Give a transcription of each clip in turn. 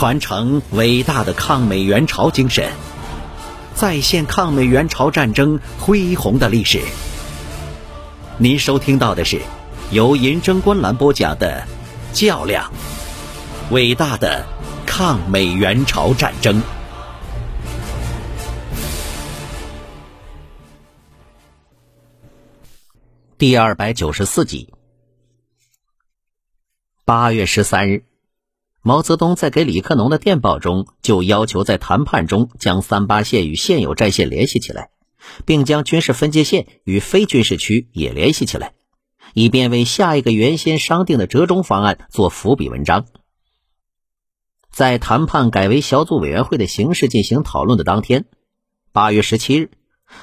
传承伟大的抗美援朝精神，再现抗美援朝战争恢宏的历史。您收听到的是由银针观澜播讲的《较量：伟大的抗美援朝战争》第二百九十四集。八月十三日。毛泽东在给李克农的电报中就要求在谈判中将三八线与现有战线联系起来，并将军事分界线与非军事区也联系起来，以便为下一个原先商定的折中方案做伏笔文章。在谈判改为小组委员会的形式进行讨论的当天，八月十七日，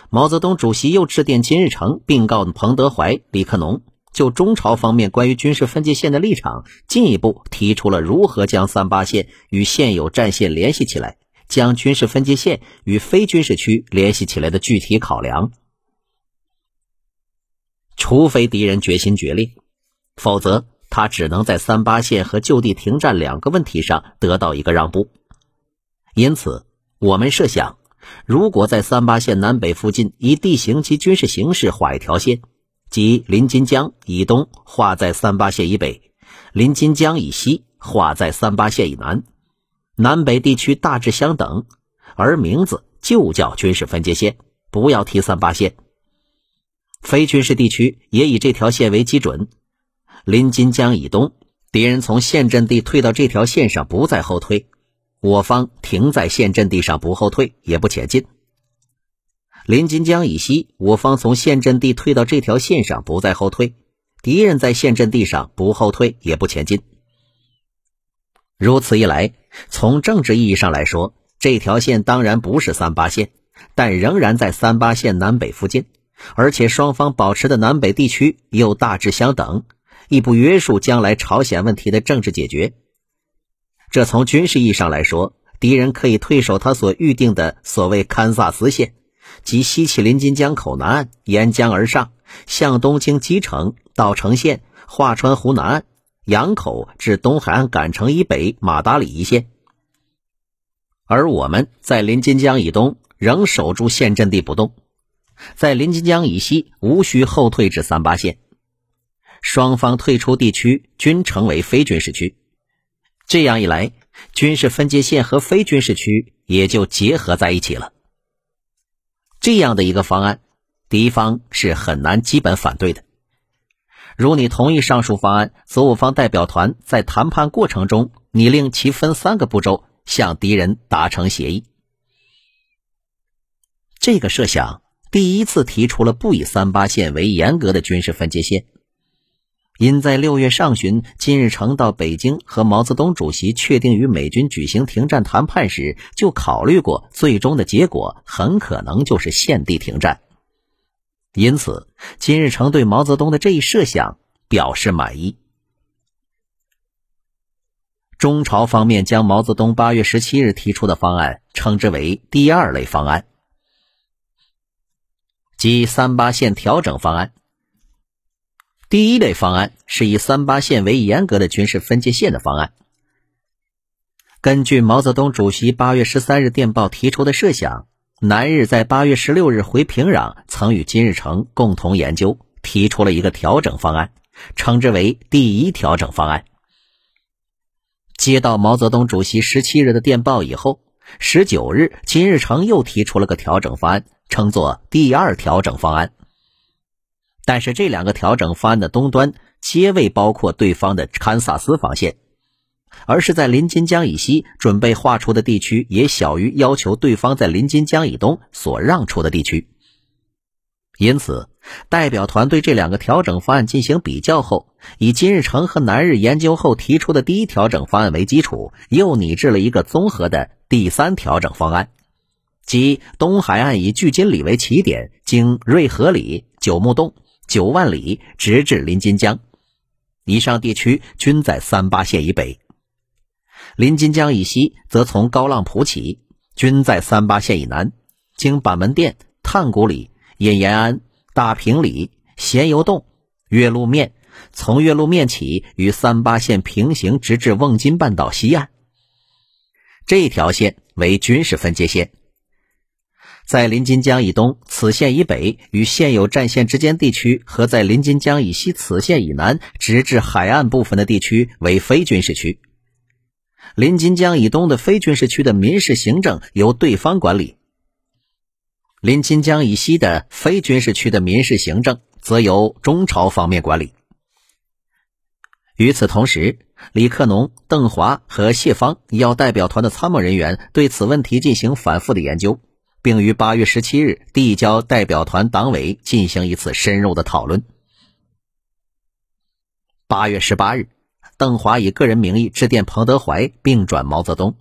毛泽东主席又致电金日成，并告彭德怀、李克农。就中朝方面关于军事分界线的立场，进一步提出了如何将三八线与现有战线联系起来，将军事分界线与非军事区联系起来的具体考量。除非敌人决心决裂，否则他只能在三八线和就地停战两个问题上得到一个让步。因此，我们设想，如果在三八线南北附近以地形及军事形势画一条线。即临津江以东划在三八线以北，临津江以西划在三八线以南，南北地区大致相等，而名字就叫军事分界线，不要提三八线。非军事地区也以这条线为基准。临津江以东，敌人从现阵地退到这条线上不再后退，我方停在现阵地上不后退也不前进。临津江以西，我方从现阵地退到这条线上，不再后退；敌人在现阵地上不后退，也不前进。如此一来，从政治意义上来说，这条线当然不是三八线，但仍然在三八线南北附近，而且双方保持的南北地区又大致相等，亦不约束将来朝鲜问题的政治解决。这从军事意义上来说，敌人可以退守他所预定的所谓堪萨斯线。即西起临津江口南岸，沿江而上，向东经基城到城县、华川湖南岸、杨口至东海岸赶城以北马达里一线。而我们在临津江以东仍守住现阵地不动，在临津江以西无需后退至三八线。双方退出地区均成为非军事区，这样一来，军事分界线和非军事区也就结合在一起了。这样的一个方案，敌方是很难基本反对的。如你同意上述方案，则我方代表团在谈判过程中，你令其分三个步骤向敌人达成协议。这个设想第一次提出了不以三八线为严格的军事分界线。因在六月上旬，金日成到北京和毛泽东主席确定与美军举行停战谈判时，就考虑过最终的结果很可能就是现地停战。因此，金日成对毛泽东的这一设想表示满意。中朝方面将毛泽东八月十七日提出的方案称之为第二类方案，即三八线调整方案。第一类方案是以三八线为严格的军事分界线的方案。根据毛泽东主席八月十三日电报提出的设想，南日在八月十六日回平壤，曾与金日成共同研究，提出了一个调整方案，称之为第一调整方案。接到毛泽东主席十七日的电报以后，十九日金日成又提出了个调整方案，称作第二调整方案。但是这两个调整方案的东端皆未包括对方的堪萨斯防线，而是在临津江以西准备划出的地区也小于要求对方在临津江以东所让出的地区。因此，代表团对这两个调整方案进行比较后，以金日成和南日研究后提出的第一调整方案为基础，又拟制了一个综合的第三调整方案，即东海岸以距金里为起点，经瑞河里、九木洞。九万里直至临津江，以上地区均在三八线以北；临津江以西则从高浪浦起，均在三八线以南，经板门店、炭谷里、引延安、大平里、咸油洞、岳麓面，从岳麓面起与三八线平行，直至瓮津半岛西岸。这条线为军事分界线。在临津江以东此线以北与现有战线之间地区，和在临津江以西此线以南直至海岸部分的地区为非军事区。临津江以东的非军事区的民事行政由对方管理，临津江以西的非军事区的民事行政则由中朝方面管理。与此同时，李克农、邓华和谢芳要代表团的参谋人员对此问题进行反复的研究。并于八月十七日递交代表团党委进行一次深入的讨论。八月十八日，邓华以个人名义致电彭德怀，并转毛泽东，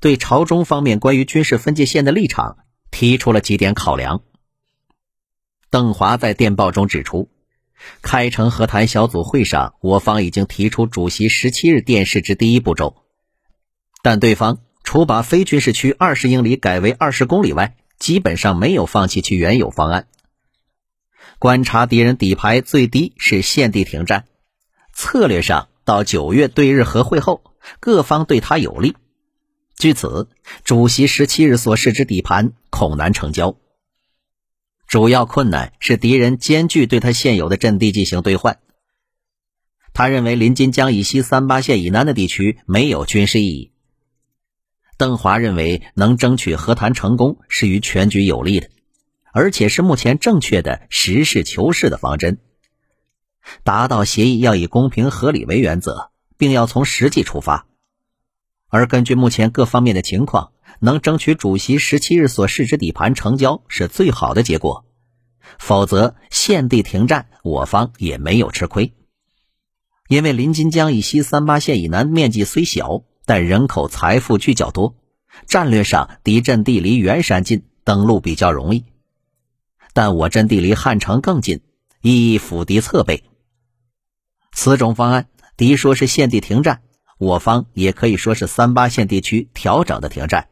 对朝中方面关于军事分界线的立场提出了几点考量。邓华在电报中指出，开城和谈小组会上，我方已经提出主席十七日电示之第一步骤，但对方除把非军事区二十英里改为二十公里外，基本上没有放弃其原有方案。观察敌人底牌最低是现地停战，策略上到九月对日和会后，各方对他有利。据此，主席十七日所示之底盘恐难成交。主要困难是敌人艰巨对他现有的阵地进行兑换。他认为临津江以西三八线以南的地区没有军事意义。邓华认为，能争取和谈成功是于全局有利的，而且是目前正确的实事求是的方针。达到协议要以公平合理为原则，并要从实际出发。而根据目前各方面的情况，能争取主席十七日所示之底盘成交是最好的结果。否则，现地停战，我方也没有吃亏。因为临津江以西三八线以南面积虽小。但人口财富聚较多，战略上敌阵地离元山近，登陆比较容易。但我阵地离汉城更近，易辅敌侧背。此种方案，敌说是现地停战，我方也可以说是三八线地区调整的停战。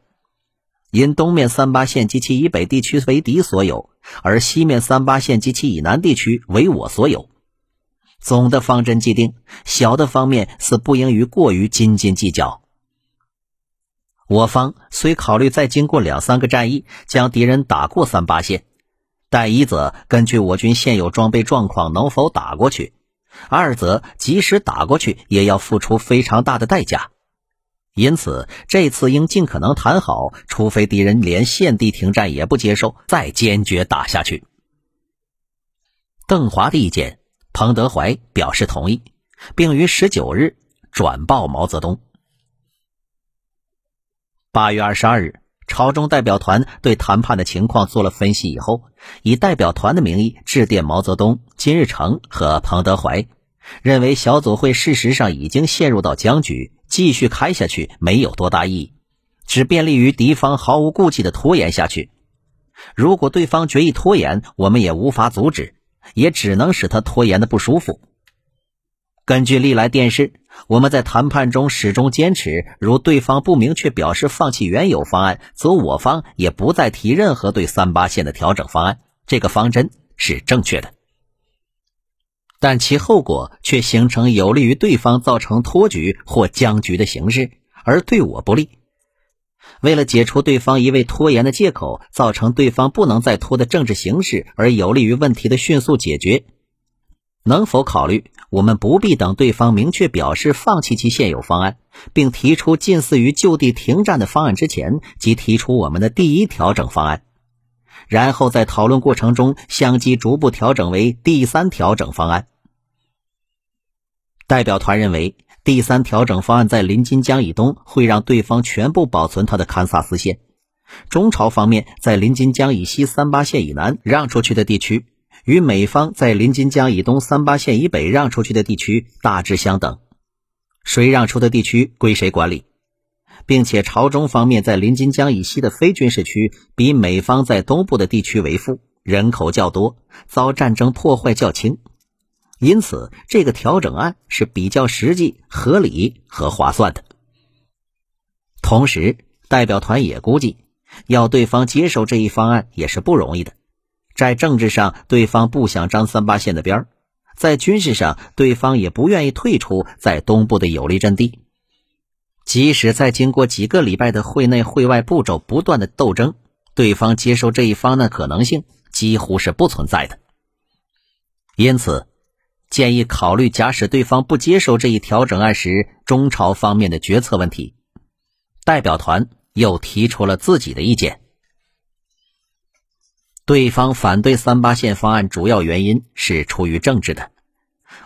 因东面三八线及其以北地区为敌所有，而西面三八线及其以南地区为我所有。总的方针既定，小的方面似不应于过于斤斤计较。我方虽考虑再经过两三个战役将敌人打过三八线，但一则根据我军现有装备状况能否打过去；二则即使打过去也要付出非常大的代价。因此这次应尽可能谈好，除非敌人连现地停战也不接受，再坚决打下去。邓华的意见，彭德怀表示同意，并于十九日转报毛泽东。八月二十二日，朝中代表团对谈判的情况做了分析以后，以代表团的名义致电毛泽东、金日成和彭德怀，认为小组会事实上已经陷入到僵局，继续开下去没有多大意义，只便利于敌方毫无顾忌的拖延下去。如果对方决意拖延，我们也无法阻止，也只能使他拖延的不舒服。根据历来电视，我们在谈判中始终坚持，如对方不明确表示放弃原有方案，则我方也不再提任何对三八线的调整方案。这个方针是正确的，但其后果却形成有利于对方造成拖局或僵局的形式，而对我不利。为了解除对方一味拖延的借口，造成对方不能再拖的政治形势，而有利于问题的迅速解决。能否考虑，我们不必等对方明确表示放弃其现有方案，并提出近似于就地停战的方案之前，即提出我们的第一调整方案，然后在讨论过程中相继逐步调整为第三调整方案？代表团认为，第三调整方案在临津江以东会让对方全部保存他的堪萨斯线，中朝方面在临津江以西三八线以南让出去的地区。与美方在临津江以东三八线以北让出去的地区大致相等，谁让出的地区归谁管理，并且朝中方面在临津江以西的非军事区比美方在东部的地区为富，人口较多，遭战争破坏较轻，因此这个调整案是比较实际、合理和划算的。同时，代表团也估计，要对方接受这一方案也是不容易的。在政治上，对方不想张三八线的边儿；在军事上，对方也不愿意退出在东部的有利阵地。即使在经过几个礼拜的会内会外步骤不断的斗争，对方接受这一方案的可能性几乎是不存在的。因此，建议考虑假使对方不接受这一调整案时，中朝方面的决策问题。代表团又提出了自己的意见。对方反对三八线方案，主要原因是出于政治的；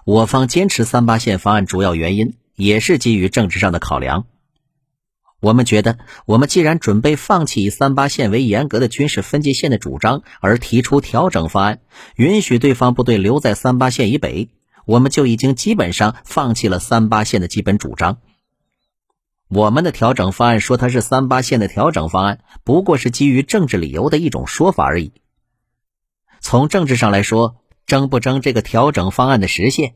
我方坚持三八线方案，主要原因也是基于政治上的考量。我们觉得，我们既然准备放弃以三八线为严格的军事分界线的主张，而提出调整方案，允许对方部队留在三八线以北，我们就已经基本上放弃了三八线的基本主张。我们的调整方案说它是三八线的调整方案，不过是基于政治理由的一种说法而已。从政治上来说，争不争这个调整方案的实现，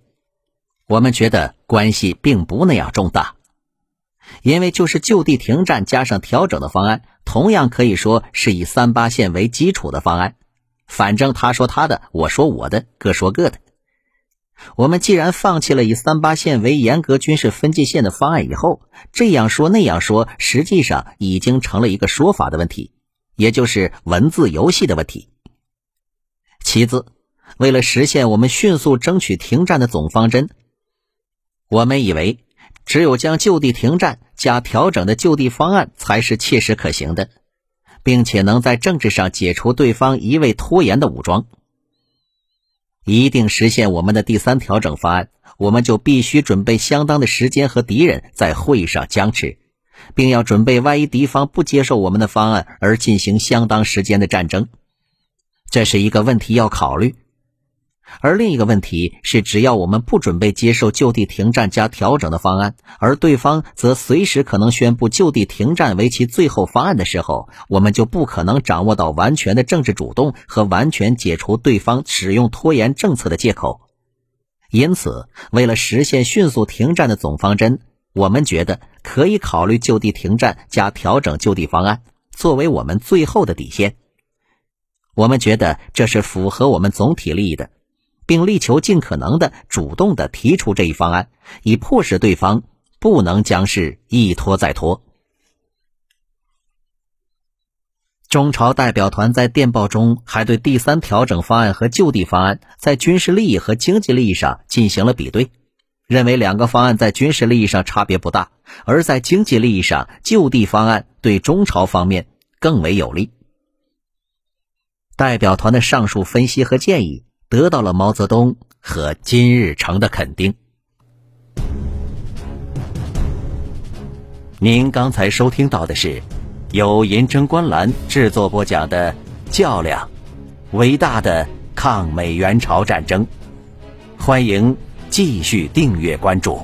我们觉得关系并不那样重大。因为就是就地停战加上调整的方案，同样可以说是以三八线为基础的方案。反正他说他的，我说我的，各说各的。我们既然放弃了以三八线为严格军事分界线的方案以后，这样说那样说，实际上已经成了一个说法的问题，也就是文字游戏的问题。其次，为了实现我们迅速争取停战的总方针，我们以为。只有将就地停战加调整的就地方案才是切实可行的，并且能在政治上解除对方一味拖延的武装。一定实现我们的第三调整方案，我们就必须准备相当的时间和敌人在会议上僵持，并要准备万一敌方不接受我们的方案而进行相当时间的战争。这是一个问题要考虑。而另一个问题是，只要我们不准备接受就地停战加调整的方案，而对方则随时可能宣布就地停战为其最后方案的时候，我们就不可能掌握到完全的政治主动和完全解除对方使用拖延政策的借口。因此，为了实现迅速停战的总方针，我们觉得可以考虑就地停战加调整就地方案作为我们最后的底线。我们觉得这是符合我们总体利益的。并力求尽可能的主动的提出这一方案，以迫使对方不能将事一拖再拖。中朝代表团在电报中还对第三调整方案和就地方案在军事利益和经济利益上进行了比对，认为两个方案在军事利益上差别不大，而在经济利益上，就地方案对中朝方面更为有利。代表团的上述分析和建议。得到了毛泽东和金日成的肯定。您刚才收听到的是由银针观澜制作播讲的《较量：伟大的抗美援朝战争》，欢迎继续订阅关注。